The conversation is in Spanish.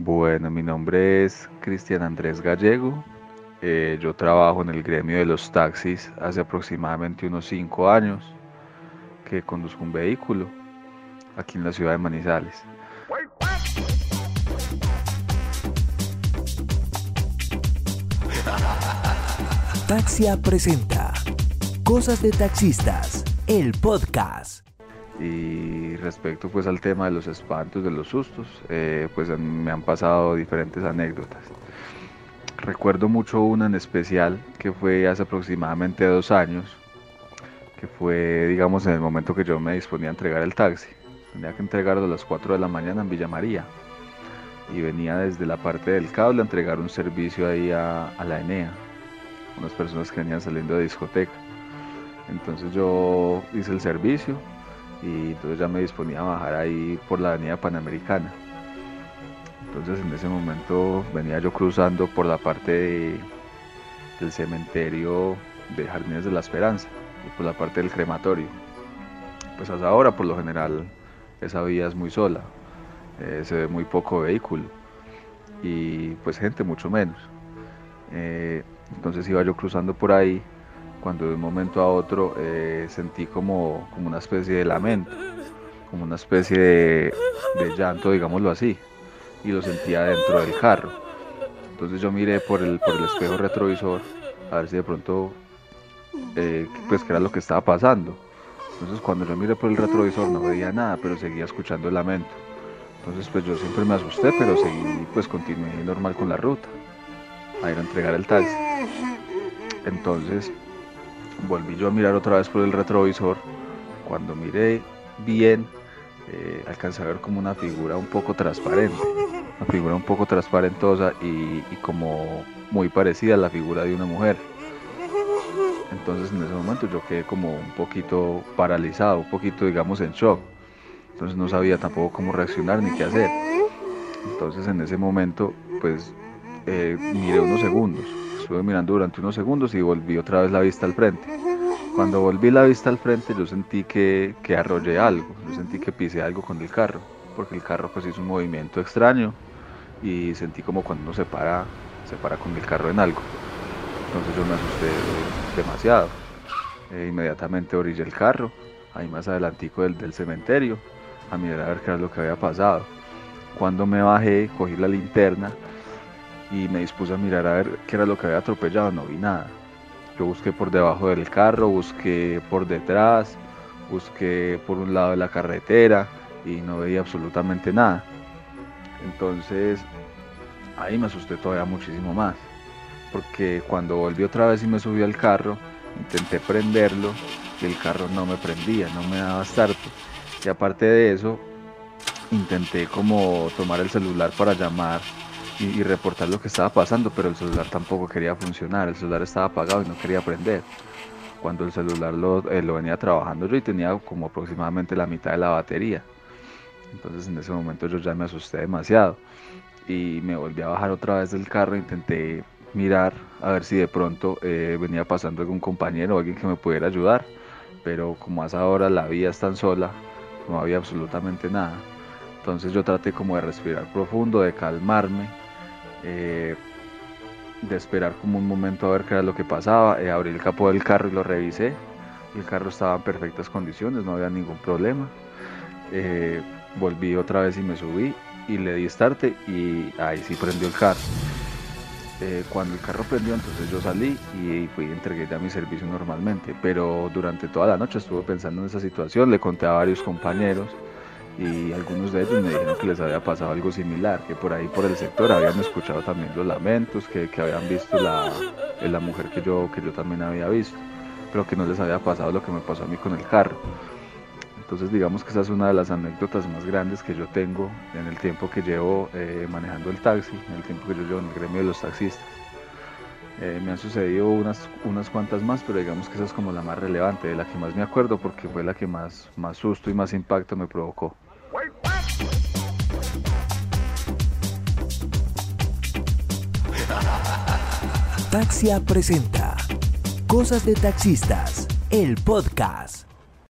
Bueno, mi nombre es Cristian Andrés Gallego. Eh, yo trabajo en el gremio de los taxis hace aproximadamente unos cinco años que conduzco un vehículo aquí en la ciudad de Manizales. Taxia presenta Cosas de Taxistas, el podcast. Y respecto pues al tema de los espantos, de los sustos, eh, pues me han pasado diferentes anécdotas. Recuerdo mucho una en especial que fue hace aproximadamente dos años, que fue digamos en el momento que yo me disponía a entregar el taxi. Tenía que entregarlo a las 4 de la mañana en Villa María y venía desde la parte del cable a entregar un servicio ahí a, a la Enea, unas personas que venían saliendo de discoteca. Entonces yo hice el servicio, y entonces ya me disponía a bajar ahí por la avenida Panamericana. Entonces en ese momento venía yo cruzando por la parte del cementerio de Jardines de la Esperanza y por la parte del crematorio. Pues hasta ahora por lo general esa vía es muy sola, eh, se ve muy poco vehículo y pues gente mucho menos. Eh, entonces iba yo cruzando por ahí cuando de un momento a otro eh, sentí como, como una especie de lamento, como una especie de, llanto, digámoslo así, y lo sentía dentro del carro. Entonces yo miré por el, por el espejo retrovisor a ver si de pronto, eh, pues qué era lo que estaba pasando. Entonces cuando yo miré por el retrovisor no veía nada, pero seguía escuchando el lamento. Entonces pues yo siempre me asusté, pero seguí, pues continué normal con la ruta, a ir a entregar el taxi. Entonces volví yo a mirar otra vez por el retrovisor. Cuando miré bien, eh, alcancé a ver como una figura un poco transparente, una figura un poco transparentosa y, como muy parecida a la figura de una mujer. Entonces en ese momento yo quedé como un poquito paralizado, un poquito digamos en shock. Entonces no sabía tampoco cómo reaccionar ni qué hacer. Entonces en ese momento pues eh, miré unos segundos estuve mirando durante unos segundos y volví otra vez la vista al frente. Cuando volví la vista al frente yo sentí que, que arrollé algo, yo sentí que pisé algo con el carro, porque el carro pues hizo un movimiento extraño y sentí como cuando uno se para, se para con el carro en algo. Entonces yo me asusté demasiado. E inmediatamente orillé el carro, ahí más adelantico del, del cementerio, a mirar a ver qué era lo que había pasado. Cuando me bajé, cogí la linterna y me dispuse a mirar a ver qué era lo que había atropellado, no vi nada. Yo busqué por debajo del carro, busqué por detrás, busqué por un lado de la carretera y no veía absolutamente nada. Entonces ahí me asusté todavía muchísimo más, porque cuando volví otra vez y me subí al carro, intenté prenderlo y el carro no me prendía, no me daba start. Y aparte de eso, intenté como tomar el celular para llamar y, reportar lo que estaba pasando, pero el celular tampoco quería funcionar, el celular estaba apagado y no quería prender. Cuando el celular lo, eh, lo venía trabajando yo y tenía como aproximadamente la mitad de la batería. Entonces en ese momento yo ya me asusté demasiado y me volví a bajar otra vez del carro, intenté mirar a ver si de pronto eh, venía pasando algún compañero o alguien que me pudiera ayudar, pero como hasta ahora la vía es tan sola, no había absolutamente nada. Entonces yo traté como de respirar profundo, de calmarme eh, de esperar como un momento a ver qué era lo que pasaba. Eh, abrí el capó del carro y lo revisé. El carro estaba en perfectas condiciones, no había ningún problema. Eh, volví otra vez y me subí y le di start y ahí sí prendió el carro. cuando el carro prendió, entonces yo salí y fui entregué ya mi servicio normalmente. Pero durante toda la noche estuve pensando en esa situación, le conté a varios compañeros y algunos de ellos me dijeron que les había pasado algo similar, que por ahí por el sector habían escuchado también los lamentos, que, que habían visto la, la mujer que yo, que yo también había visto, pero que no les había pasado lo que me pasó a mí con el carro. Entonces digamos que esa es una de las anécdotas más grandes que yo tengo en el tiempo que llevo eh, manejando el taxi, en el tiempo que yo llevo en el gremio de los taxistas. Eh, me han sucedido unas, unas cuantas más, pero digamos que esa es como la más relevante, de la que más me acuerdo porque fue la que más, más susto y más impacto me provocó. Taxia presenta Cosas de Taxistas, el podcast.